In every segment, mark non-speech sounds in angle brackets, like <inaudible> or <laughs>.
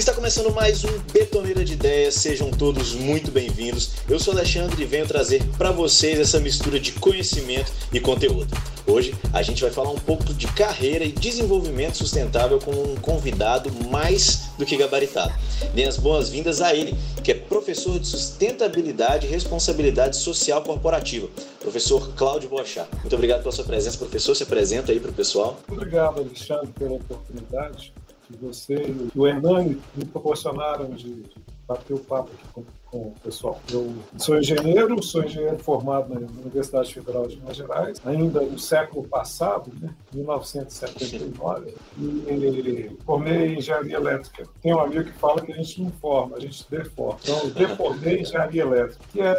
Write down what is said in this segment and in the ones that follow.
Está começando mais um Betoneira de Ideias, sejam todos muito bem-vindos. Eu sou Alexandre e venho trazer para vocês essa mistura de conhecimento e conteúdo. Hoje a gente vai falar um pouco de carreira e desenvolvimento sustentável com um convidado mais do que gabaritado. Dê as boas-vindas a ele, que é professor de sustentabilidade e responsabilidade social corporativa, professor Cláudio Bochá. Muito obrigado pela sua presença, professor. Se apresenta aí para o pessoal. Obrigado, Alexandre, pela oportunidade que você e o Hernani me proporcionaram de bater o papo aqui com, com, o pessoal. Eu sou engenheiro, sou engenheiro formado na Universidade Federal de Minas Gerais, ainda no século passado, né, 1979, e formei engenharia elétrica. Tem um amigo que fala que a gente não forma, a gente deforma. Então, eu deformei engenharia elétrica, que é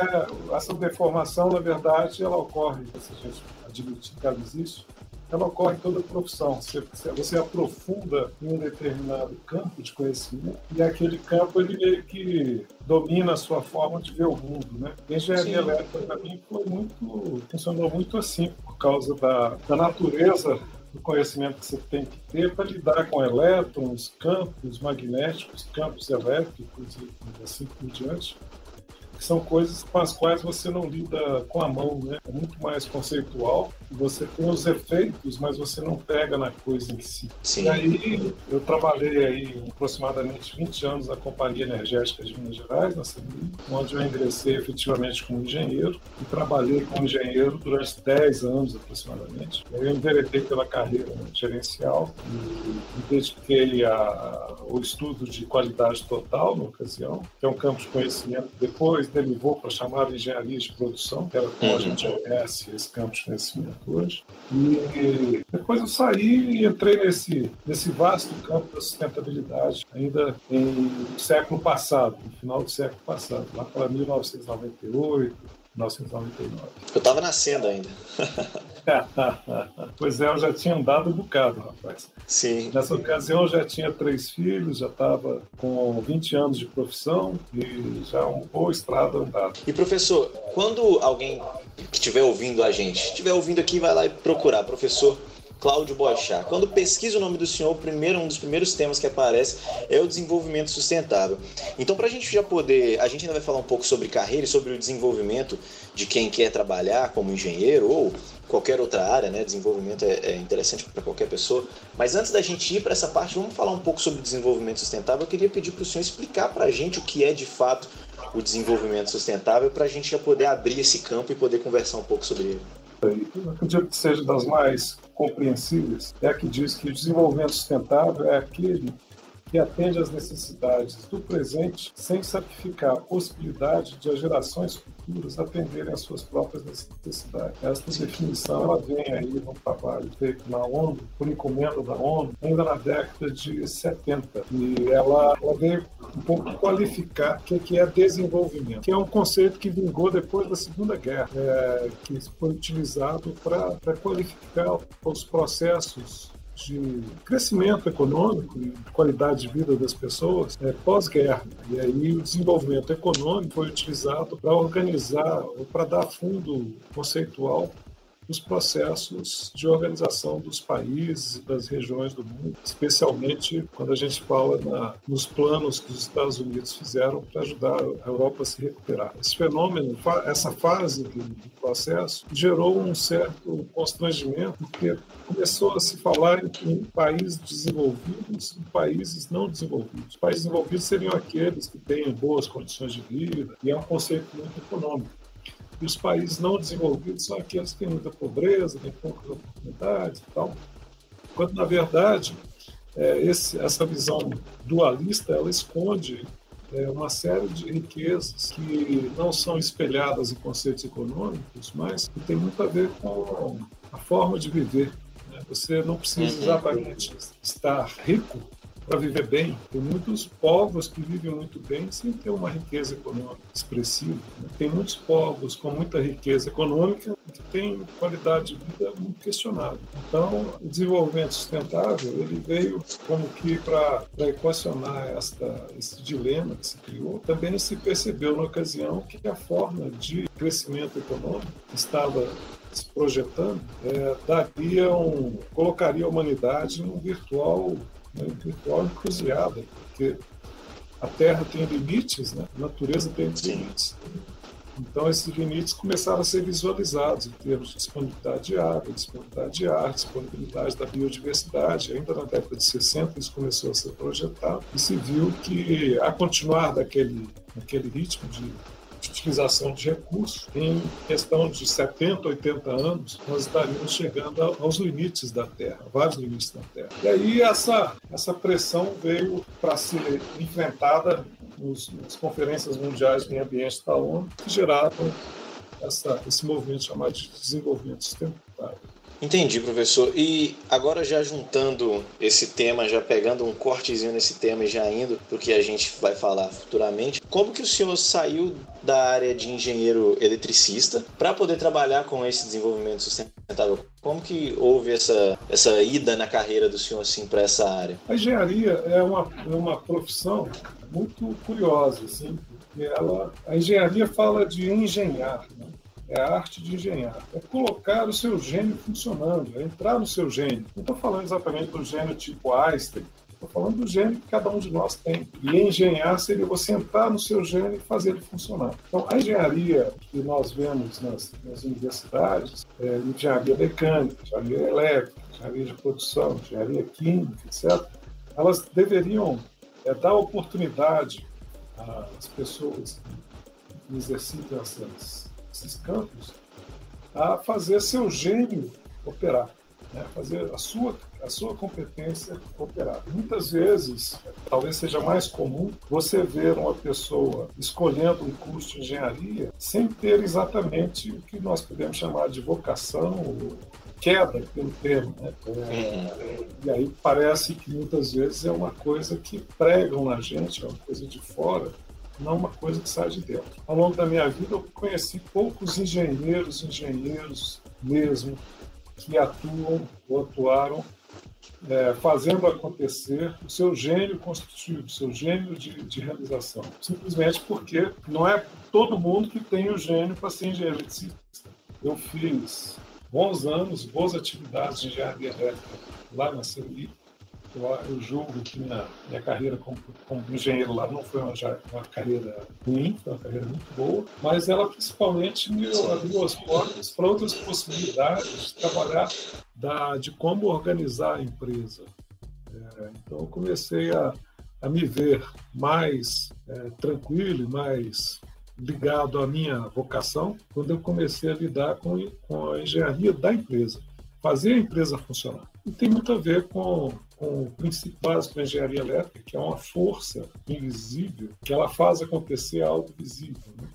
essa deformação, na verdade, ela ocorre, se a gente admitir que ela existe, ela ocorre em toda profissão. Você, você aprofunda em um determinado campo de conhecimento e aquele campo ele meio que domina a sua forma de ver o mundo, né? A engenharia elétrica para mim foi muito, funcionou muito assim por causa da, da natureza do conhecimento que você tem que ter para lidar com elétrons, campos magnéticos, campos elétricos e assim por diante são coisas com as quais você não lida com a mão, né? É muito mais conceitual. Você tem os efeitos, mas você não pega na coisa em si. Sim. E aí eu trabalhei aí aproximadamente 20 anos na Companhia Energética de Minas Gerais, na CEMI, onde eu ingressei efetivamente como engenheiro e trabalhei como engenheiro durante 10 anos aproximadamente. Eu enveredei pela carreira gerencial e me dediquei ao estudo de qualidade total na ocasião, que é um campo de conhecimento depois derivou para chamar de engenharia de produção, que era como a uhum. gente conhece esse campo de conhecimento hoje. E depois eu saí e entrei nesse, nesse vasto campo da sustentabilidade, ainda em século passado, no final do século passado, lá para 1998, 1999. Eu estava nascendo ainda. <laughs> pois é, eu já tinha andado um bocado, rapaz. Sim. Nessa ocasião eu já tinha três filhos, já estava com 20 anos de profissão e já uma boa estrada andada. E professor, quando alguém que estiver ouvindo a gente, estiver ouvindo aqui, vai lá e procurar, professor Cláudio Boachá. Quando pesquisa o nome do senhor, primeiro, um dos primeiros temas que aparece é o desenvolvimento sustentável. Então, para a gente já poder, a gente ainda vai falar um pouco sobre carreira e sobre o desenvolvimento de quem quer trabalhar como engenheiro ou qualquer outra área, né? Desenvolvimento é, é interessante para qualquer pessoa. Mas antes da gente ir para essa parte, vamos falar um pouco sobre desenvolvimento sustentável. Eu queria pedir para o senhor explicar para a gente o que é de fato o desenvolvimento sustentável, para a gente já poder abrir esse campo e poder conversar um pouco sobre ele. Eu acredito que seja das mais compreensíveis, é a que diz que desenvolvimento sustentável é aquele que atende às necessidades do presente sem sacrificar a possibilidade de as gerações futuras atenderem às suas próprias necessidades. Esta definição ela vem aí no trabalho feito na ONU, por encomenda da ONU, ainda na década de 70. E ela, ela veio um pouco qualificar o que é desenvolvimento, que é um conceito que vingou depois da Segunda Guerra, é, que foi utilizado para qualificar os processos de crescimento econômico e de qualidade de vida das pessoas é, pós-guerra. E aí o desenvolvimento econômico foi utilizado para organizar, ou para dar fundo conceitual nos processos de organização dos países e das regiões do mundo, especialmente quando a gente fala na, nos planos que os Estados Unidos fizeram para ajudar a Europa a se recuperar. Esse fenômeno, essa fase do, do processo, gerou um certo constrangimento, porque começou a se falar em países desenvolvidos e países não desenvolvidos. Os países desenvolvidos seriam aqueles que têm boas condições de vida, e é um conceito muito econômico. E os países não desenvolvidos são aqueles que têm muita pobreza, têm poucas oportunidades e tal. Quando, na verdade, é, esse, essa visão dualista, ela esconde é, uma série de riquezas que não são espelhadas em conceitos econômicos, mas que tem muito a ver com a forma de viver. Né? Você não precisa uhum. exatamente estar rico para viver bem. Tem muitos povos que vivem muito bem sem ter uma riqueza econômica expressiva. Né? Tem muitos povos com muita riqueza econômica que têm qualidade de vida muito questionável. Então, o desenvolvimento sustentável ele veio como que para equacionar esta, esse dilema que se criou. Também se percebeu na ocasião que a forma de crescimento econômico estava se projetando, é, daria um, colocaria a humanidade num virtual uma virtual encruzilhada, porque a Terra tem limites, né? a natureza tem Sim. limites. Então, esses limites começaram a ser visualizados em termos de disponibilidade de água, disponibilidade de ar, disponibilidade da biodiversidade. Ainda na década de 60, isso começou a ser projetado e se viu que, a continuar daquele, daquele ritmo de utilização de recursos, em questão de 70, 80 anos, nós estaríamos chegando aos limites da Terra, vários limites da Terra. E aí essa, essa pressão veio para ser enfrentada nos, nas conferências mundiais de ambiente da ONU, que geraram essa, esse movimento chamado de desenvolvimento sustentável. Entendi, professor. E agora já juntando esse tema, já pegando um cortezinho nesse tema e já indo para o que a gente vai falar futuramente, como que o senhor saiu da área de engenheiro eletricista para poder trabalhar com esse desenvolvimento sustentável? Como que houve essa, essa ida na carreira do senhor assim para essa área? A engenharia é uma, é uma profissão muito curiosa, assim, porque ela, a engenharia fala de engenhar, né? É a arte de engenhar. É colocar o seu gênio funcionando, é entrar no seu gênio. Não estou falando exatamente do gênio tipo Einstein, estou falando do gênio que cada um de nós tem. E engenhar seria você entrar no seu gênio e fazer ele funcionar. Então, a engenharia que nós vemos nas, nas universidades, é engenharia mecânica, engenharia elétrica, engenharia de produção, engenharia química, etc., elas deveriam é, dar oportunidade às pessoas que exercitam essas esses campos a fazer seu gênio operar, né? fazer a sua, a sua competência operar. Muitas vezes, talvez seja mais comum, você ver uma pessoa escolhendo um curso de engenharia sem ter exatamente o que nós podemos chamar de vocação ou queda pelo termo. Né? É, e aí parece que muitas vezes é uma coisa que pregam na gente, é uma coisa de fora, não uma coisa que sai de dentro. Ao longo da minha vida, eu conheci poucos engenheiros, engenheiros mesmo, que atuam ou atuaram é, fazendo acontecer o seu gênio construtivo, o seu gênio de, de, realização. Simplesmente porque não é todo mundo que tem o gênio para ser engenheiro eletricista. Eu fiz bons anos, boas atividades de engenharia elétrica lá na CELI, eu, eu julgo que minha, minha carreira como, como, engenheiro lá não foi uma, uma, carreira ruim, foi uma carreira muito boa, mas ela principalmente me abriu as portas para outras possibilidades de trabalhar da, de como organizar a empresa. É, então, eu comecei a, a me ver mais é, tranquilo, mais ligado à minha vocação, quando eu comecei a lidar com, com a engenharia da empresa, fazer a empresa funcionar. E tem muito a ver com com o princípio básico da engenharia elétrica, que é uma força invisível que ela faz acontecer algo visível. Né?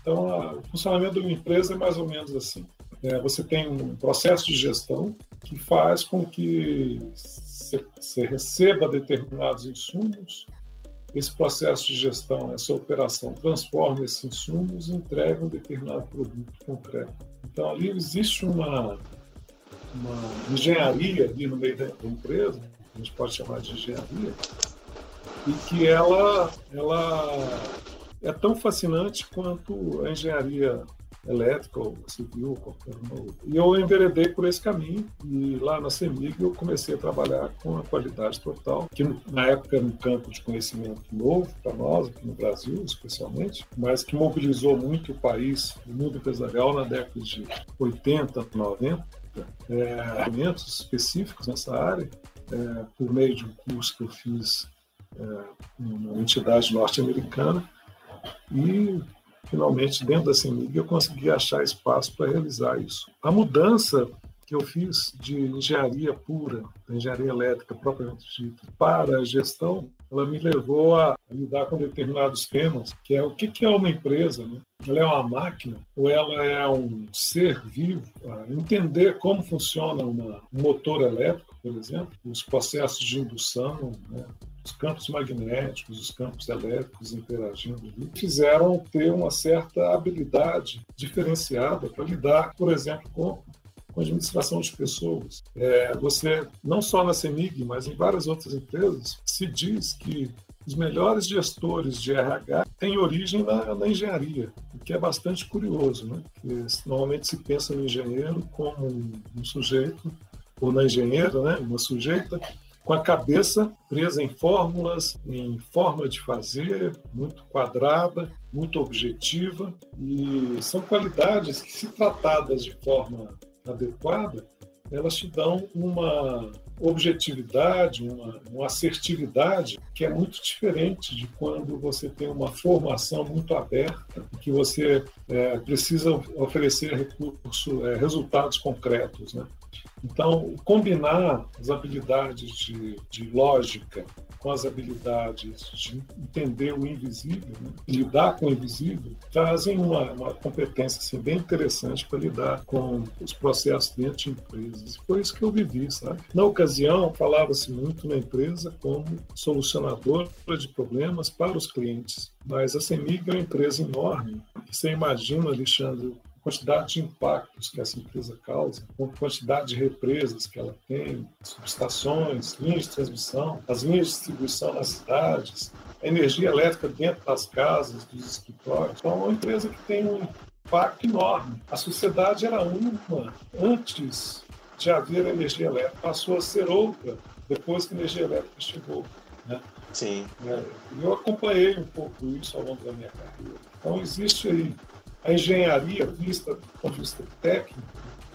Então, a, o funcionamento de uma empresa é mais ou menos assim. É, você tem um processo de gestão que faz com que você receba determinados insumos, esse processo de gestão, essa operação, transforma esses insumos e entrega um determinado produto concreto. Então, ali existe uma uma engenharia ali no meio da empresa, a gente pode chamar de engenharia, e que ela, ela é tão fascinante quanto a engenharia elétrica ou civil, qualquer uma outra. E eu enveredei por esse caminho e lá na CEMIG eu comecei a trabalhar com a qualidade total, que na época era um campo de conhecimento novo para nós, aqui no Brasil especialmente, mas que mobilizou muito o país, o mundo empresarial na década de 80, 90, é, específicos nessa área, é, por meio de um curso que eu fiz é, numa entidade norte-americana, e finalmente, dentro da CEMIG, eu consegui achar espaço para realizar isso. A mudança que eu fiz de engenharia pura, engenharia elétrica propriamente dita, para a gestão, ela me levou a lidar com determinados temas, que é o que é uma empresa, né? ela é uma máquina ou ela é um ser vivo, entender como funciona um motor elétrico, por exemplo, os processos de indução, né? os campos magnéticos, os campos elétricos interagindo ali, fizeram ter uma certa habilidade diferenciada para lidar, por exemplo, com com administração de pessoas. É, você, não só na CEMIG, mas em várias outras empresas, se diz que os melhores gestores de RH têm origem na, na engenharia, o que é bastante curioso, né? Porque normalmente se pensa no engenheiro como um, um sujeito, ou na engenheira, né? uma sujeita, com a cabeça presa em fórmulas, em forma de fazer, muito quadrada, muito objetiva, e são qualidades que, se tratadas de forma adequada, elas te dão uma objetividade, uma, uma, assertividade que é muito diferente de quando você tem uma formação muito aberta, que você é, precisa oferecer recurso, é, resultados concretos. Né? Então, combinar as habilidades de, de lógica com as habilidades de entender o invisível, né? lidar com o invisível, trazem uma, uma competência assim, bem interessante para lidar com os processos dentro de empresas. Foi isso que eu vivi, sabe? Na ocasião, falava-se muito na empresa como solucionadora de problemas para os clientes, mas a CEMIG é uma empresa enorme. Você imagina, Alexandre, quantidade de impactos que essa empresa causa, com quantidade de represas que ela tem, subestações, linhas de transmissão, as linhas de distribuição nas cidades, a energia elétrica dentro das casas, dos escritórios. Então, é uma empresa que tem um impacto enorme. A sociedade era uma antes de haver energia elétrica, passou a ser outra depois que a energia elétrica chegou. Né? Sim. É, eu acompanhei um pouco isso ao longo da minha carreira. Então, existe aí a engenharia vista do ponto de vista técnico,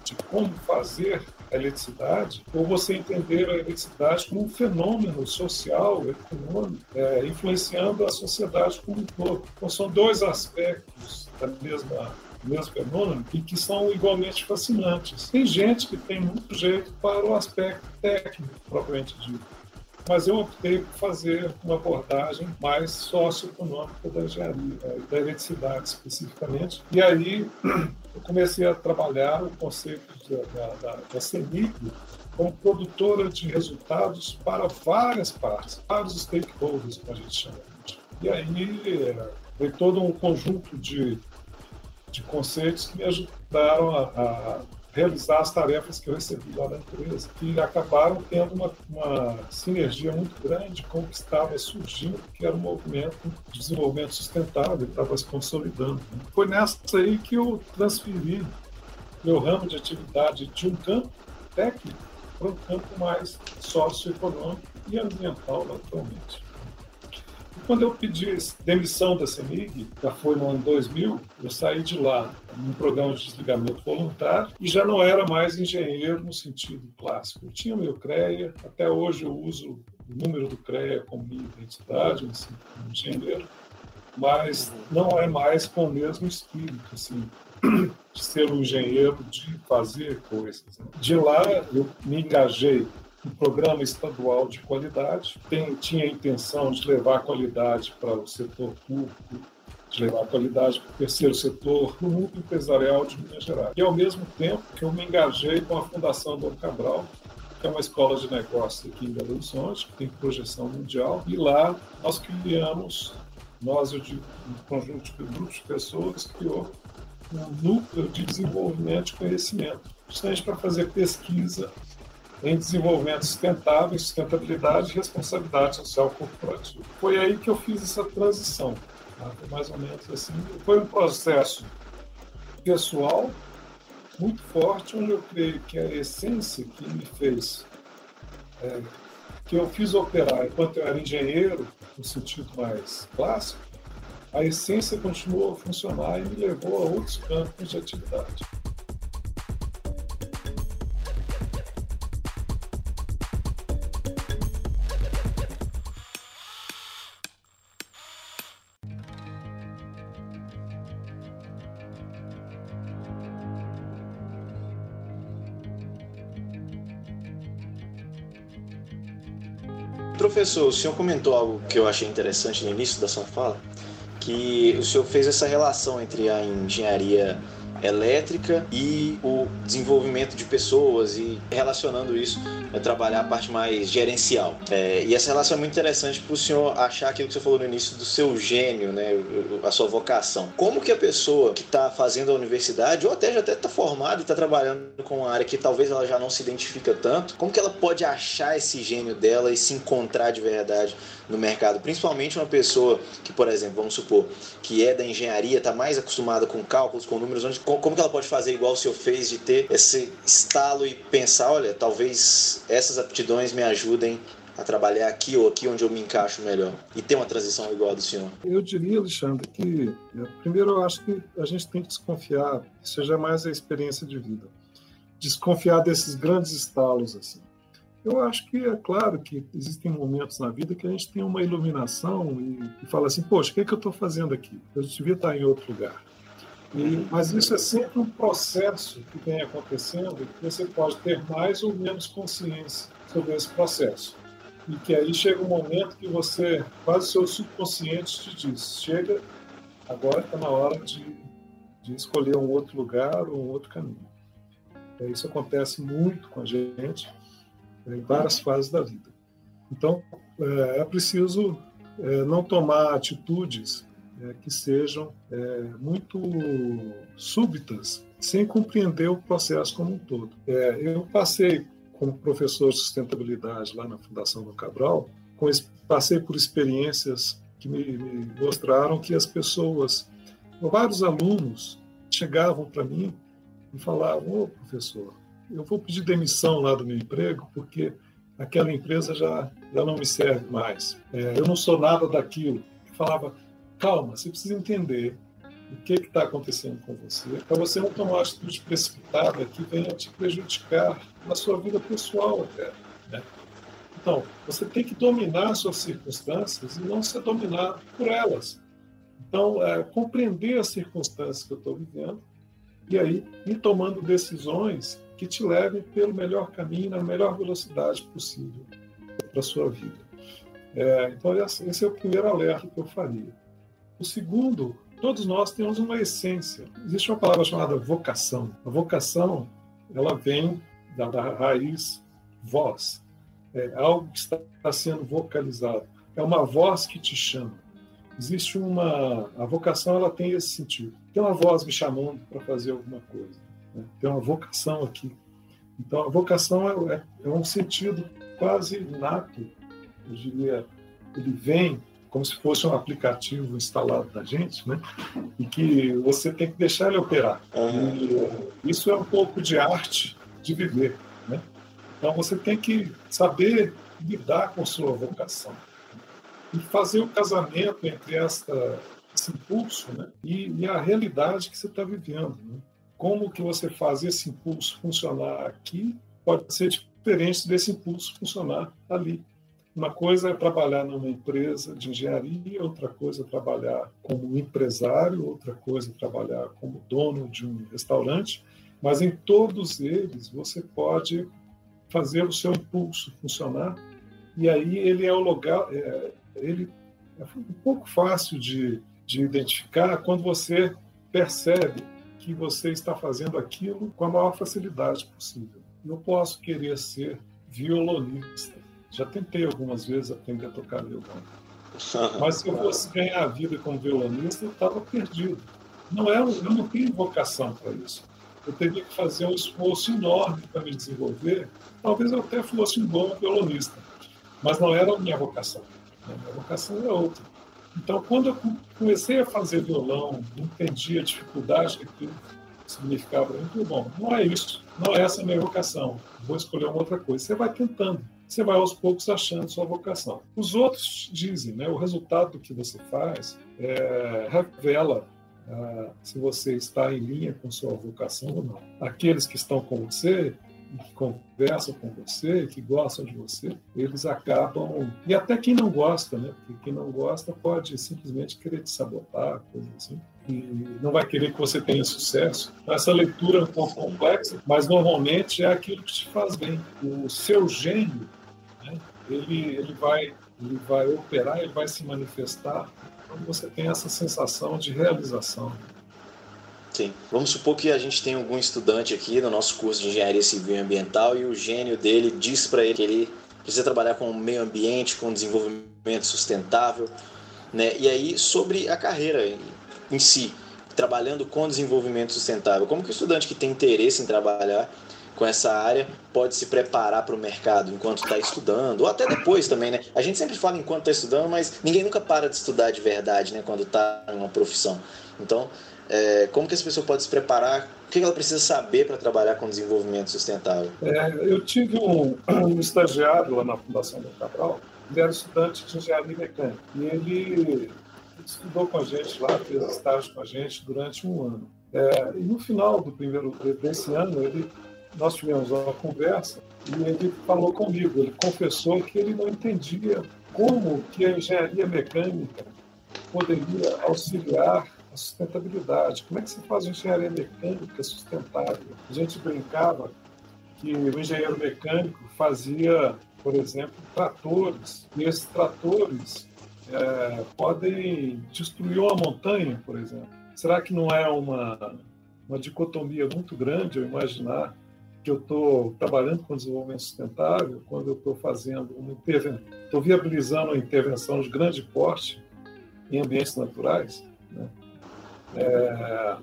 de como fazer a eletricidade, ou você entender a eletricidade como um fenômeno social, econômico, é, influenciando a sociedade como um todo. Então, são dois aspectos da mesma mesmo fenômeno e que são igualmente fascinantes. Tem gente que tem muito jeito para o aspecto técnico, propriamente dito mas eu optei por fazer uma abordagem mais socioeconômica da engenharia, eh, da eletricidade especificamente. E aí eu comecei a trabalhar o conceito da, da, da como produtora de resultados para várias partes, vários stakeholders, como a gente chama. E aí eh, veio todo um conjunto de, de conceitos que me ajudaram a, a realizar as tarefas que eu recebi lá na empresa, que acabaram tendo uma, uma sinergia muito grande com o que estava surgindo, que era um movimento de desenvolvimento sustentável, estava se consolidando. Né? Foi nessa aí que eu transferi meu ramo de atividade de um campo técnico para um campo mais socioeconômico e ambiental, naturalmente. Quando eu pedi demissão da CEMIG, já foi no ano 2000, eu saí de lá num programa de desligamento voluntário e já não era mais engenheiro no sentido clássico. Eu tinha meu CREA, até hoje eu uso o número do CREA como minha identidade, assim, como engenheiro, mas não é mais com o mesmo espírito, assim, de ser um engenheiro, de fazer coisas. Né? De lá eu me engajei um programa estadual de qualidade, tem, tinha a intenção de levar qualidade para o setor público, de levar qualidade para o terceiro setor, para o mundo empresarial de Minas Gerais. E, ao mesmo tempo, que eu me engajei com a Fundação Dom Cabral, que é uma escola de negócios aqui em Belo Horizonte, que tem projeção mundial, e lá nós criamos, nós, eu um conjunto de grupos de pessoas, criou um núcleo de desenvolvimento de conhecimento, justamente para fazer pesquisa em desenvolvimento sustentável, sustentabilidade e responsabilidade social corporativa. Foi aí que eu fiz essa transição, tá? mais ou menos assim. Foi um processo pessoal muito forte, onde eu creio que a essência que me fez, é, que eu fiz operar enquanto eu era engenheiro, no sentido mais clássico, a essência continuou a funcionar e me levou a outros campos de atividade. Professor, o senhor comentou algo que eu achei interessante no início da sua fala, que o senhor fez essa relação entre a engenharia elétrica e o desenvolvimento de pessoas e relacionando isso a trabalhar a parte mais gerencial. É, e essa relação é muito interessante para o senhor achar aquilo que você falou no início do seu gênio, né, a sua vocação. Como que a pessoa que está fazendo a universidade, ou até já está formada e está trabalhando com uma área que talvez ela já não se identifica tanto, como que ela pode achar esse gênio dela e se encontrar de verdade no mercado? Principalmente uma pessoa que, por exemplo, vamos supor, que é da engenharia, está mais acostumada com cálculos, com números, onde como que ela pode fazer igual o senhor fez de ter esse estalo e pensar, olha, talvez essas aptidões me ajudem a trabalhar aqui ou aqui onde eu me encaixo melhor e ter uma transição igual a do senhor? Eu diria, Alexandre, que é, primeiro eu acho que a gente tem que desconfiar, seja mais a experiência de vida, desconfiar desses grandes estalos assim. Eu acho que é claro que existem momentos na vida que a gente tem uma iluminação e, e fala assim, poxa, o que, é que eu estou fazendo aqui? Eu devia estar em outro lugar. E, mas isso é sempre um processo que vem acontecendo que você pode ter mais ou menos consciência sobre esse processo. E que aí chega um momento que você, quase o seu subconsciente te diz, chega, agora está na hora de, de escolher um outro lugar ou um outro caminho. É, isso acontece muito com a gente em várias fases da vida. Então, é, é preciso é, não tomar atitudes é, que sejam é, muito súbitas, sem compreender o processo como um todo. É, eu passei como professor de sustentabilidade lá na Fundação do Cabral, com, passei por experiências que me, me mostraram que as pessoas, vários alunos, chegavam para mim e falavam: Ô oh, professor, eu vou pedir demissão lá do meu emprego porque aquela empresa já, já não me serve mais. É, eu não sou nada daquilo. Eu falava, calma, você precisa entender o que está acontecendo com você, para você não tomar uma atitude precipitada que venha te prejudicar na sua vida pessoal até. Né? Então, você tem que dominar suas circunstâncias e não ser dominado por elas. Então, é, compreender as circunstâncias que eu estou vivendo e aí ir tomando decisões que te levem pelo melhor caminho, na melhor velocidade possível para a sua vida. É, então, esse é o primeiro alerta que eu faria. O segundo, todos nós temos uma essência. Existe uma palavra chamada vocação. A vocação, ela vem da, da raiz voz. É algo que está sendo vocalizado. É uma voz que te chama. Existe uma. A vocação, ela tem esse sentido. Tem uma voz me chamando para fazer alguma coisa. Né? Tem uma vocação aqui. Então, a vocação é, é, um sentido quase inato, eu diria. Ele vem como se fosse um aplicativo instalado na gente, né? E que você tem que deixar ele operar. Uhum. isso é um pouco de arte de viver, né? Então você tem que saber lidar com sua vocação e fazer o casamento entre esta, esse impulso né? e, e a realidade que você está vivendo. Né? como que você faz esse impulso funcionar aqui pode ser diferente desse impulso funcionar ali. Uma coisa é trabalhar numa empresa de engenharia, outra coisa é trabalhar como empresário, outra coisa é trabalhar como dono de um restaurante, mas em todos eles você pode fazer o seu impulso funcionar e aí ele é o lugar, é, ele é um pouco fácil de, de identificar quando você percebe que você está fazendo aquilo com a maior facilidade possível. Eu posso querer ser violonista. Já tentei algumas vezes aprender a tocar violão. Mas se eu fosse ganhar a vida como violonista, eu estava perdido. Não é, eu não tenho vocação para isso. Eu teria que fazer um esforço enorme para me desenvolver. Talvez eu até fosse um bom violonista, mas não era a minha vocação. A minha vocação é outra. Então, quando eu comecei a fazer violão, entendi a dificuldade que aquilo significava para mim, bom, não é isso, não é essa a minha vocação, vou escolher uma outra coisa. Você vai tentando, você vai aos poucos achando sua vocação. Os outros dizem, né, o resultado do que você faz é, revela ah, se você está em linha com sua vocação ou não. Aqueles que estão com você que conversam com você, que gostam de você, eles acabam. E até quem não gosta, né? Porque quem não gosta pode simplesmente querer te sabotar, coisa assim. E não vai querer que você tenha sucesso. Essa leitura é um pouco complexa, mas normalmente é aquilo que te faz bem. O seu gênio? Ele, ele, vai, ele vai operar, ele vai se manifestar quando você tem essa sensação de realização. Sim. Vamos supor que a gente tem algum estudante aqui no nosso curso de Engenharia Civil e Ambiental e o gênio dele diz para ele que ele precisa trabalhar com o meio ambiente, com desenvolvimento sustentável, né? E aí sobre a carreira em si, trabalhando com desenvolvimento sustentável, como que o estudante que tem interesse em trabalhar com essa área pode se preparar para o mercado enquanto está estudando, ou até depois também, né? A gente sempre fala enquanto está estudando, mas ninguém nunca para de estudar de verdade, né? Quando está em uma profissão. Então, é, como que essa pessoa pode se preparar? O que ela precisa saber para trabalhar com desenvolvimento sustentável? É, eu tive um, <clears throat> um, estagiário lá na Fundação do Cabral, ele era estudante de engenharia mecânica, e ele estudou com a gente lá, fez estágio com a gente durante um ano. É, e no final do primeiro desse ano, ele, nós tivemos uma conversa e ele falou comigo, ele confessou que ele não entendia como que a engenharia mecânica poderia auxiliar a sustentabilidade. Como é que se faz engenharia mecânica sustentável? A gente brincava que o engenheiro mecânico fazia, por exemplo, tratores, e esses tratores é, podem destruir uma montanha, por exemplo. Será que não é uma, uma dicotomia muito grande eu imaginar que eu estou trabalhando com desenvolvimento sustentável quando eu estou fazendo uma intervenção, estou viabilizando uma intervenção de grande porte em ambientes naturais, né? É,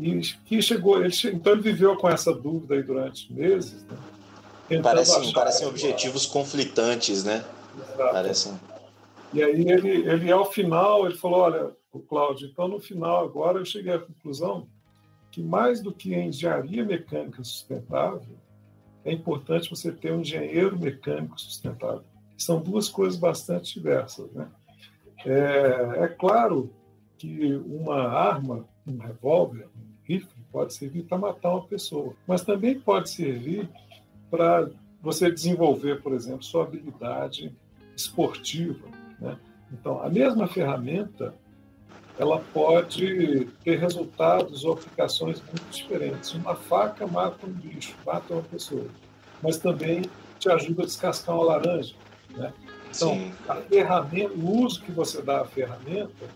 e que chegou, ele, então ele viveu com essa dúvida aí durante meses. Né? Parecem, parecem objetivos conflitantes, né? Exato. Parecem. E aí ele, ele, ao final, ele falou, olha, o Cláudio, então no final agora eu cheguei à conclusão que mais do que a engenharia mecânica sustentável, é importante você ter um engenheiro mecânico sustentável. São duas coisas bastante diversas, né? É, é claro que uma arma, um revólver, um rifle, pode servir para matar uma pessoa, mas também pode servir para você desenvolver, por exemplo, sua habilidade esportiva. Né? Então, a mesma ferramenta ela pode ter resultados ou aplicações muito diferentes. Uma faca mata um bicho, mata uma pessoa, mas também te ajuda a descascar uma laranja. Né? Então, Sim. a ferramenta, o uso que você dá à ferramenta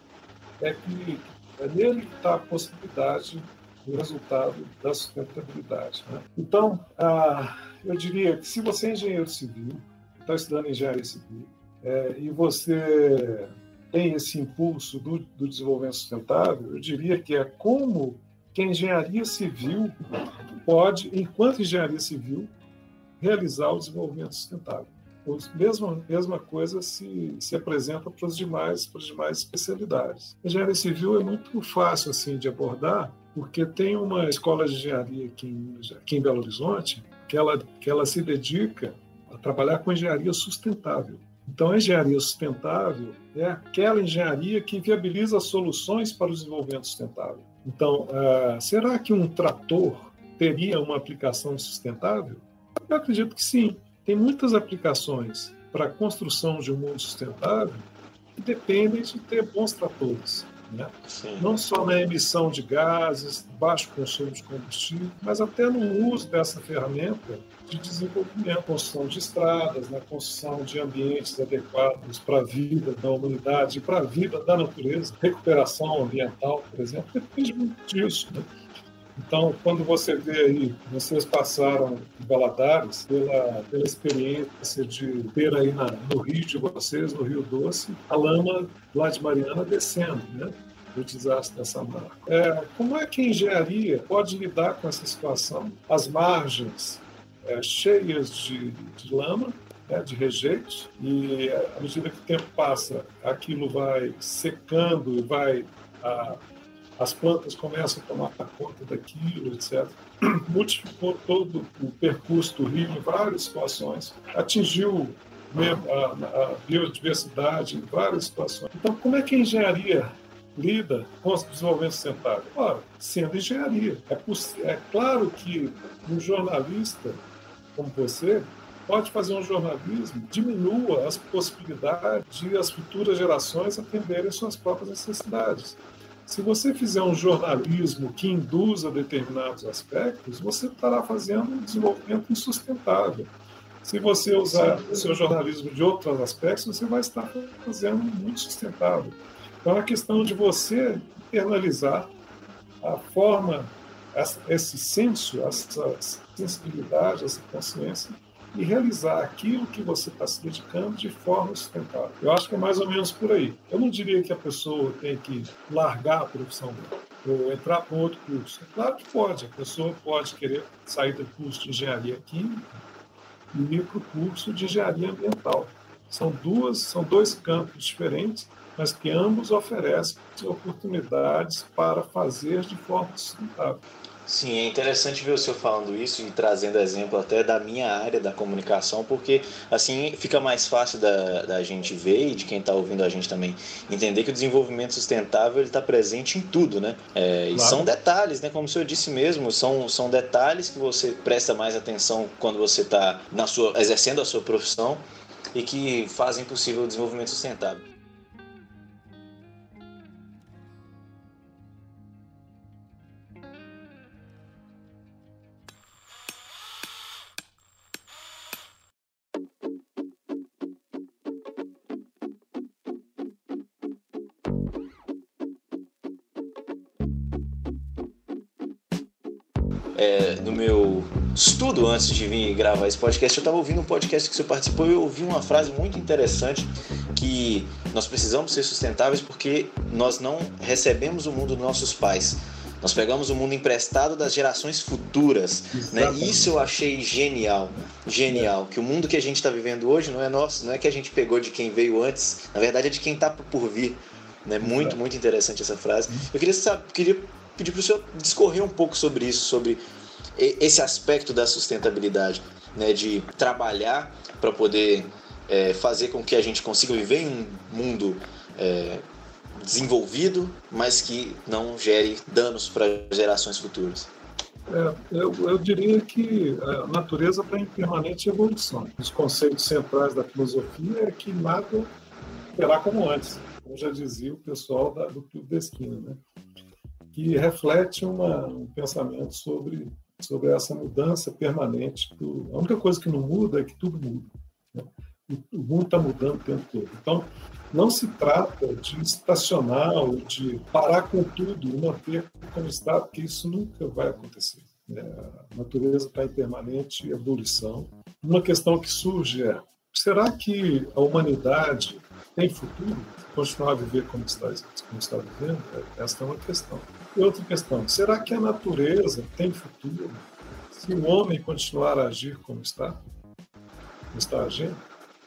é que é nele que está a possibilidade do resultado da sustentabilidade. Né? Então, ah, eu diria que se você é engenheiro civil, está estudando engenharia civil, é, e você tem esse impulso do, do, desenvolvimento sustentável, eu diria que é como que a engenharia civil pode, enquanto engenharia civil, realizar o desenvolvimento sustentável mesma, mesma coisa se, se apresenta para as demais, para demais especialidades. A engenharia civil é muito fácil assim de abordar, porque tem uma escola de engenharia aqui em, aqui em Belo Horizonte que ela, que ela se dedica a trabalhar com engenharia sustentável. Então, a engenharia sustentável é aquela engenharia que viabiliza soluções para o desenvolvimento sustentável. Então, uh, será que um trator teria uma aplicação sustentável? Eu acredito que sim. Tem muitas aplicações para a construção de um mundo sustentável que dependem de ter bons tratores. Né? Não só na emissão de gases, baixo consumo de combustível, mas até no uso dessa ferramenta de desenvolvimento, construção de estradas, na construção de ambientes adequados para a vida da humanidade e para a vida da natureza, recuperação ambiental, por exemplo, depende muito disso. Né? Então, quando você vê aí, vocês passaram em Valadares pela, pela experiência de ter aí na, no rio de vocês, no Rio Doce, a lama lá de Mariana descendo, né? do desastre dessa marca. É, como é que a engenharia pode lidar com essa situação? As margens é, cheias de, de lama, né, de rejeitos, e à medida que o tempo passa, aquilo vai secando e vai a, as plantas começam a tomar conta daquilo, etc. <clears throat> Multiplicou todo o percurso do rio em várias situações, atingiu a, biodiversidade em várias situações. Então, como é que a engenharia lida com o desenvolvimento sustentável? Ora, sendo engenharia. É, é claro que um jornalista como você pode fazer um jornalismo diminua as possibilidades de as futuras gerações atenderem suas próprias necessidades. Se você fizer um jornalismo que induza determinados aspectos, você estará fazendo um desenvolvimento insustentável. Se você usar o seu jornalismo de outros aspectos, você vai estar fazendo muito sustentável. Então, é questão de você internalizar a forma, esse senso, essa sensibilidade, essa consciência e realizar aquilo que você está se dedicando de forma sustentável. Eu acho que é mais ou menos por aí. Eu não diria que a pessoa tem que largar a profissão dela. ou entrar para outro curso? É claro que pode, a pessoa pode querer sair do curso de engenharia química e ir para o curso de engenharia ambiental. São duas, são dois campos diferentes, mas que ambos oferecem oportunidades para fazer de forma sustentável. Sim, é interessante ver o senhor falando isso e trazendo exemplo até da minha área da comunicação, porque assim fica mais fácil da, da gente ver e de quem está ouvindo a gente também entender que o desenvolvimento sustentável está presente em tudo, né? É, e claro. são detalhes, né? Como o senhor disse mesmo, são, são detalhes que você presta mais atenção quando você está exercendo a sua profissão e que fazem possível o desenvolvimento sustentável. É, no meu estudo antes de vir gravar esse podcast, eu estava ouvindo um podcast que você participou e eu ouvi uma frase muito interessante que nós precisamos ser sustentáveis porque nós não recebemos o mundo dos nossos pais. Nós pegamos o mundo emprestado das gerações futuras. Né? Isso eu achei genial. Genial. É. Que o mundo que a gente está vivendo hoje não é nosso, não é que a gente pegou de quem veio antes, na verdade é de quem está por vir. Né? Muito, muito interessante essa frase. Eu queria, saber, queria pedir para o senhor discorrer um pouco sobre isso, sobre esse aspecto da sustentabilidade, né, de trabalhar para poder é, fazer com que a gente consiga viver em um mundo é, desenvolvido, mas que não gere danos para gerações futuras. É, eu, eu, diria que a natureza está em permanente evolução. Os conceitos centrais da filosofia é que nada terá como antes, como já dizia o pessoal da, do Clube da Esquina. Né? Que reflete uma, um pensamento sobre, sobre essa mudança permanente. Do, a única coisa que não muda é que tudo muda. Né? O, mundo está mudando o tempo todo. Então, não se trata de estacionar ou de parar com tudo e manter como está, porque isso nunca vai acontecer. Né? A natureza está em permanente evolução. Uma questão que surge é: será que a humanidade tem futuro? Continuar a viver como está, como está vivendo? Esta é uma questão. Outra questão: será que a natureza tem futuro se o homem continuar a agir como está? Como está agindo?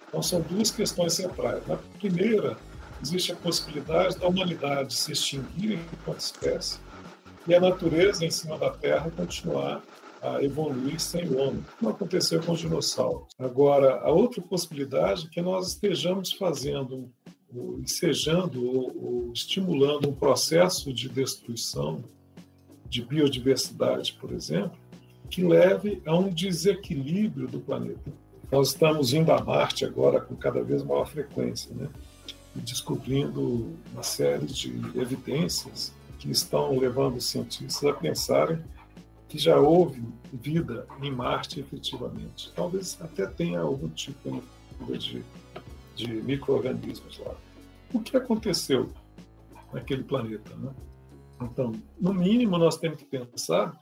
Então, são duas questões centrais. Na primeira, existe a possibilidade da humanidade se extinguir enquanto espécie e a natureza em cima da Terra continuar a evoluir sem o homem, como aconteceu com os dinossauros. Agora, a outra possibilidade é que nós estejamos fazendo ensejando ou, ou estimulando um processo de destruição de biodiversidade, por exemplo, que leve a um desequilíbrio do planeta. Nós estamos indo a Marte agora com cada vez maior frequência, né? E descobrindo uma série de evidências que estão levando os cientistas a pensarem que já houve vida em Marte efetivamente. Talvez até tenha algum tipo de, de micro-organismos lá o que aconteceu naquele planeta. Né? Então, no mínimo, nós temos que pensar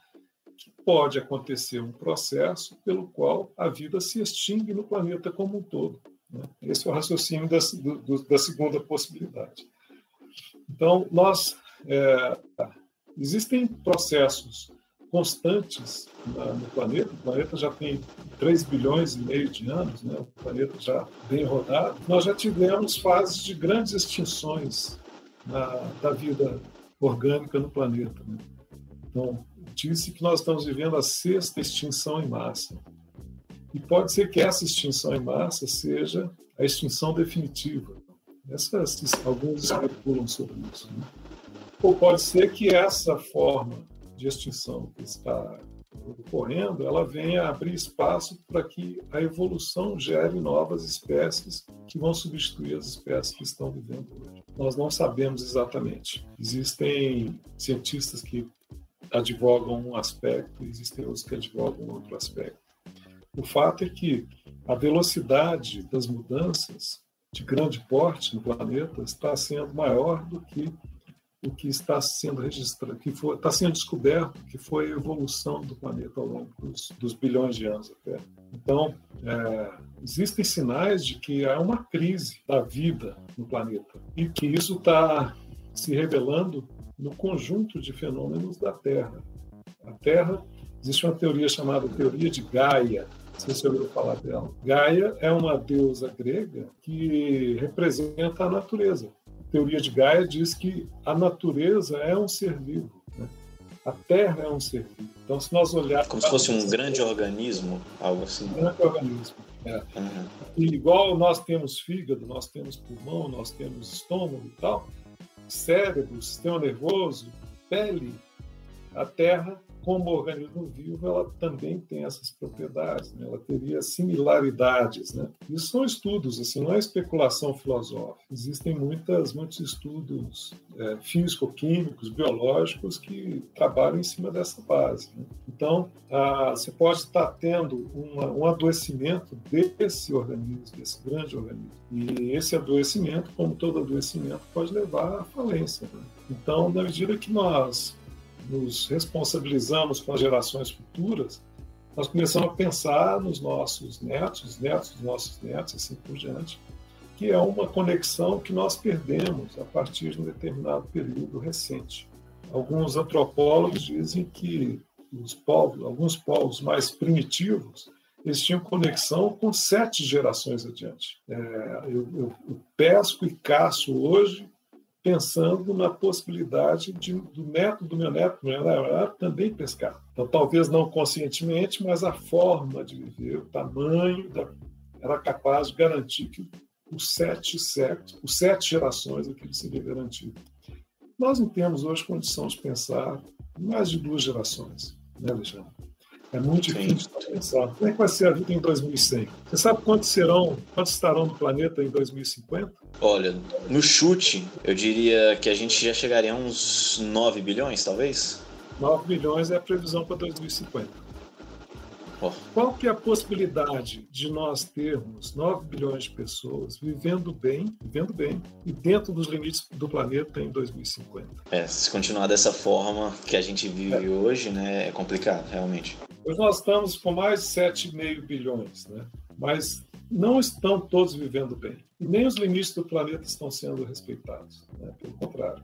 que pode acontecer um processo pelo qual a vida se extingue no planeta como um todo. Né? Esse é o raciocínio da, do, da segunda possibilidade. Então, nós é, existem processos constantes no planeta. O planeta já tem 3 bilhões e meio de anos, né? o planeta já bem rodado. Nós já tivemos fases de grandes extinções na, da vida orgânica no planeta. Né? Então, disse que nós estamos vivendo a sexta extinção em massa. E pode ser que essa extinção em massa seja a extinção definitiva. Essas, alguns especulam sobre isso. Né? Ou pode ser que essa forma de extinção que está ocorrendo, ela vem a abrir espaço para que a evolução gere novas espécies que vão substituir as espécies que estão vivendo hoje. Nós não sabemos exatamente. Existem cientistas que advogam um aspecto, existem outros que advogam outro aspecto. O fato é que a velocidade das mudanças de grande porte no planeta está sendo maior do que o que está sendo registrado, que foi, está sendo descoberto, que foi a evolução do planeta ao longo dos, dos bilhões de anos até. Então, é, existem sinais de que há uma crise da vida no planeta e que isso está se revelando no conjunto de fenômenos da Terra. A Terra, existe uma teoria chamada teoria de Gaia, se você ouviu falar dela. Gaia é uma deusa grega que representa a natureza. Teoria de Gaia diz que a natureza é um ser vivo. Né? A Terra é um ser vivo. Então, se nós olharmos. Como se fosse um grande organismo, algo assim. Um grande organismo. É. Uhum. E igual nós temos fígado, nós temos pulmão, nós temos estômago e tal, cérebro, sistema nervoso, pele, a Terra como organismo vivo, ela também tem essas propriedades, né? ela teria similaridades. Né? Isso são estudos, assim, não é especulação filosófica. Existem muitas, muitos estudos é, físico-químicos, biológicos, que trabalham em cima dessa base. Né? Então, a, você pode estar tendo uma, um adoecimento desse organismo, desse grande organismo. E esse adoecimento, como todo adoecimento, pode levar à falência. Né? Então, na medida que nós nos responsabilizamos com as gerações futuras, nós começamos a pensar nos nossos netos, os netos dos nossos netos, assim por diante, que é uma conexão que nós perdemos a partir de um determinado período recente. Alguns antropólogos dizem que os povos, alguns povos mais primitivos, eles tinham conexão com sete gerações adiante. É, eu, eu, eu pesco e caço hoje pensando na possibilidade de, do neto do meu neto, meu neto também pescar. Então, talvez não conscientemente, mas a forma de viver, o tamanho, da, era capaz de garantir que os sete séculos, os sete gerações aquilo seria garantido. Nós não temos hoje condição de pensar mais de duas gerações, né, Alexandre? É muito difícil pensar. Como é que vai ser a vida em 2100? Você sabe quantos serão, quantos estarão no planeta em 2050? Olha, no chute, eu diria que a gente já chegaria a uns 9 bilhões, talvez? 9 bilhões é a previsão para 2050. Qual que é a possibilidade de nós termos 9 bilhões de pessoas vivendo bem, vivendo bem, e dentro dos limites do planeta em 2050? É, se continuar dessa forma que a gente vive é. hoje, né, é complicado, realmente. Hoje nós estamos com mais de 7,5 bilhões, né? Mas não estão todos vivendo bem. E nem os limites do planeta estão sendo respeitados, né? pelo contrário.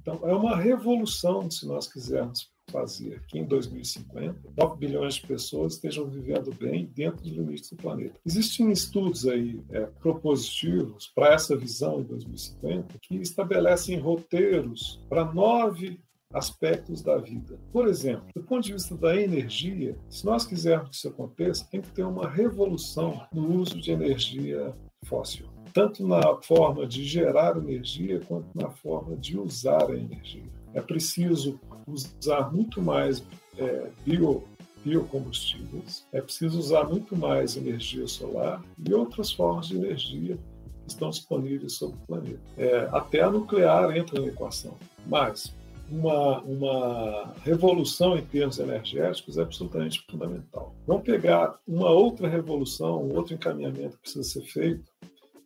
Então, é uma revolução, se nós quisermos fazer que em 2050 9 bilhões de pessoas estejam vivendo bem dentro dos limites do planeta. Existem estudos aí é, propositivos para essa visão em 2050 que estabelecem roteiros para nove aspectos da vida. Por exemplo, do ponto de vista da energia, se nós quisermos que isso aconteça, tem que ter uma revolução no uso de energia fóssil, tanto na forma de gerar energia quanto na forma de usar a energia. É preciso usar muito mais é, bio, biocombustíveis, é preciso usar muito mais energia solar e outras formas de energia que estão disponíveis sobre o planeta. É, até a nuclear entra na equação. Mas uma, uma revolução em termos energéticos é absolutamente fundamental. Vamos pegar uma outra revolução, um outro encaminhamento que precisa ser feito,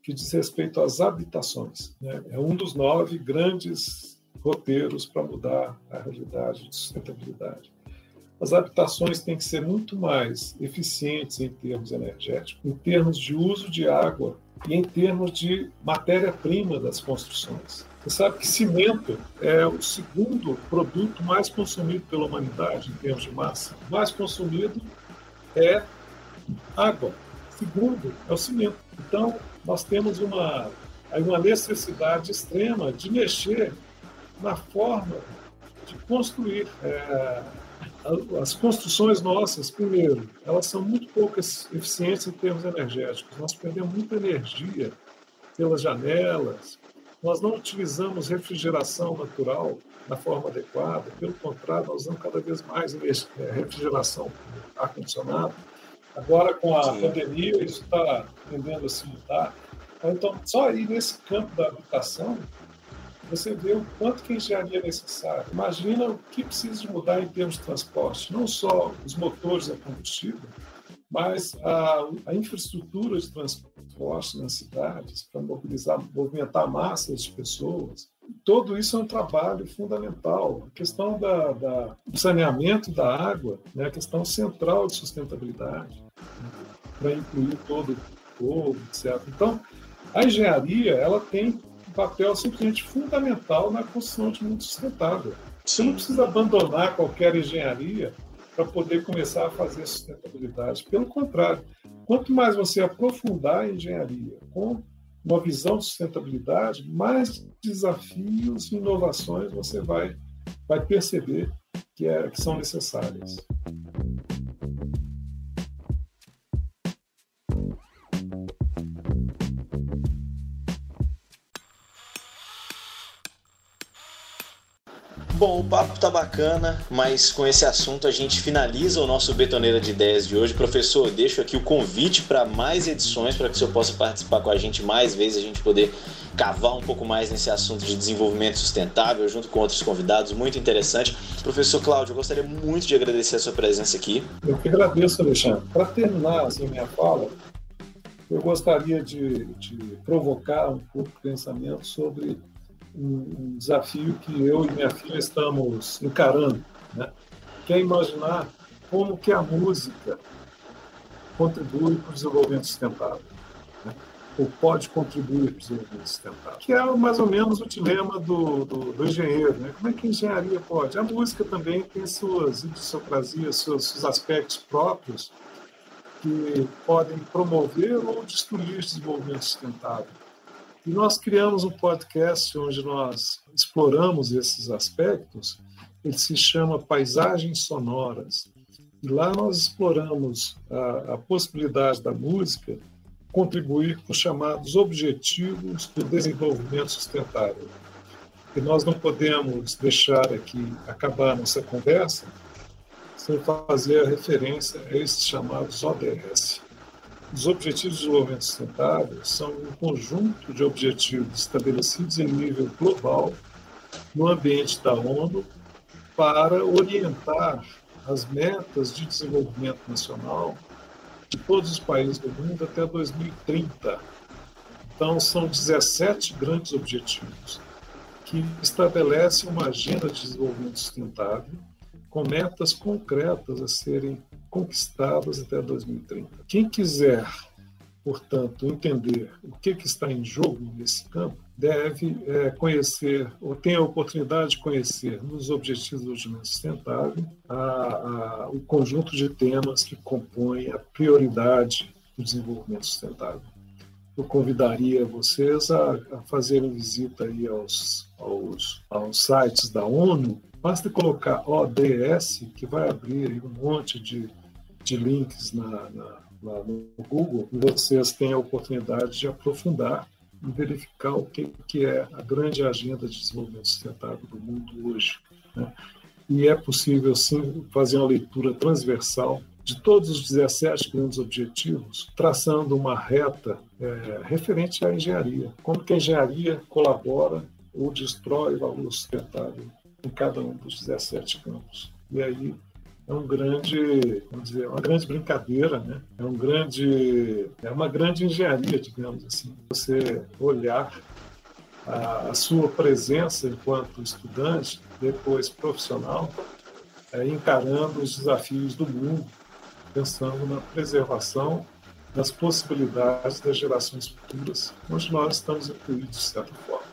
que diz respeito às habitações. Né? É um dos nove grandes roteiros para mudar a realidade de sustentabilidade. As habitações têm que ser muito mais eficientes em termos energéticos, em termos de uso de água e em termos de matéria-prima das construções. Você sabe que cimento é o segundo produto mais consumido pela humanidade em termos de massa. O mais consumido é água. Segundo é o cimento. Então, nós temos uma, uma necessidade extrema de mexer na forma de construir. É, as construções nossas, primeiro, elas são muito poucas eficientes em termos energéticos. Nós perdemos muita energia pelas janelas, nós não utilizamos refrigeração natural da forma adequada, pelo contrário, nós usamos cada vez mais é, refrigeração ar-condicionado. Agora, com a Sim. pandemia, isso está tendendo a se mudar. Então, só aí nesse campo da habitação, você vê o quanto que a engenharia é necessária. Imagina o que precisa de mudar em termos de transporte, não só os motores a combustível, mas a, a infraestrutura de transporte nas cidades para mobilizar, movimentar massas de pessoas. Tudo isso é um trabalho fundamental. A questão da, da do saneamento da água né, a questão central de sustentabilidade, né, para incluir todo o povo, etc. Então, a engenharia ela tem papel simplesmente fundamental na construção de mundo sustentável. Você não precisa abandonar qualquer engenharia para poder começar a fazer sustentabilidade. Pelo contrário, quanto mais você aprofundar a engenharia com uma visão de sustentabilidade, mais desafios e inovações você vai, vai perceber que, é, que são necessárias. Bom, o papo tá bacana, mas com esse assunto a gente finaliza o nosso Betoneira de Ideias de hoje. Professor, deixo aqui o convite para mais edições, para que o senhor possa participar com a gente mais vezes, a gente poder cavar um pouco mais nesse assunto de desenvolvimento sustentável, junto com outros convidados, muito interessante. Professor Cláudio, eu gostaria muito de agradecer a sua presença aqui. Eu que agradeço, Alexandre. Para terminar assim, minha fala, eu gostaria de, de provocar um pouco de pensamento sobre um desafio que eu e minha filha estamos encarando, né? que é imaginar como que a música contribui para o desenvolvimento sustentável, né? ou pode contribuir para o desenvolvimento sustentável, que é mais ou menos o dilema do, do, do engenheiro. Né? Como é que a engenharia pode? A música também tem suas idiosincrasias, seus, seus aspectos próprios que podem promover ou destruir o desenvolvimento sustentável. E nós criamos um podcast onde nós exploramos esses aspectos. Ele se chama Paisagens Sonoras. E lá nós exploramos a, a possibilidade da música contribuir com os chamados Objetivos do Desenvolvimento Sustentável. E nós não podemos deixar aqui acabar nossa conversa sem fazer a referência a esses chamados ODS. Os Objetivos de Desenvolvimento Sustentável são um conjunto de objetivos estabelecidos em nível global no ambiente da ONU para orientar as metas de desenvolvimento nacional de todos os países do mundo até 2030. Então, são 17 grandes objetivos que estabelecem uma agenda de desenvolvimento sustentável com metas concretas a serem conquistadas até 2030. Quem quiser, portanto, entender o que, que está em jogo nesse campo, deve é, conhecer, ou tem a oportunidade de conhecer, nos Objetivos do Desenvolvimento Sustentável, a, a, o conjunto de temas que compõem a prioridade do desenvolvimento sustentável. Eu convidaria vocês a, a fazerem visita aí aos, aos, aos sites da ONU Basta colocar ODS, que vai abrir um monte de, de links na, na, lá no Google, vocês têm a oportunidade de aprofundar e verificar o que, que é a grande agenda de desenvolvimento sustentável do mundo hoje. Né? E é possível, sim, fazer uma leitura transversal de todos os 17 grandes objetivos, traçando uma reta é, referente à engenharia. Como que a engenharia colabora ou destrói valor sustentável em cada um dos 17 campos. E aí é um grande, vamos dizer, uma grande brincadeira, né? É um grande, é uma grande engenharia, digamos assim. Você olhar a, a sua presença enquanto estudante, depois profissional, é, encarando os desafios do mundo, pensando na preservação das possibilidades das gerações futuras, onde nós estamos incluídos de certa forma.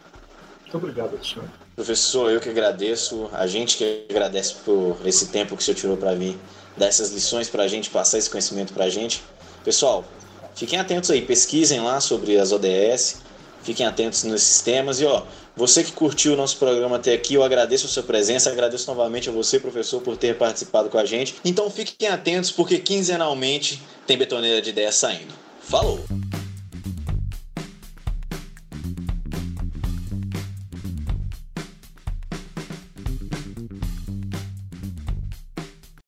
Muito obrigado, Alexandre. Professor, eu que agradeço, a gente que agradece por esse tempo que o senhor tirou para vir dar essas lições para a gente, passar esse conhecimento para a gente. Pessoal, fiquem atentos aí, pesquisem lá sobre as ODS, fiquem atentos nesses temas e ó, você que curtiu o nosso programa até aqui, eu agradeço a sua presença, agradeço novamente a você, professor, por ter participado com a gente. Então fiquem atentos porque quinzenalmente tem betoneira de ideias saindo. Falou!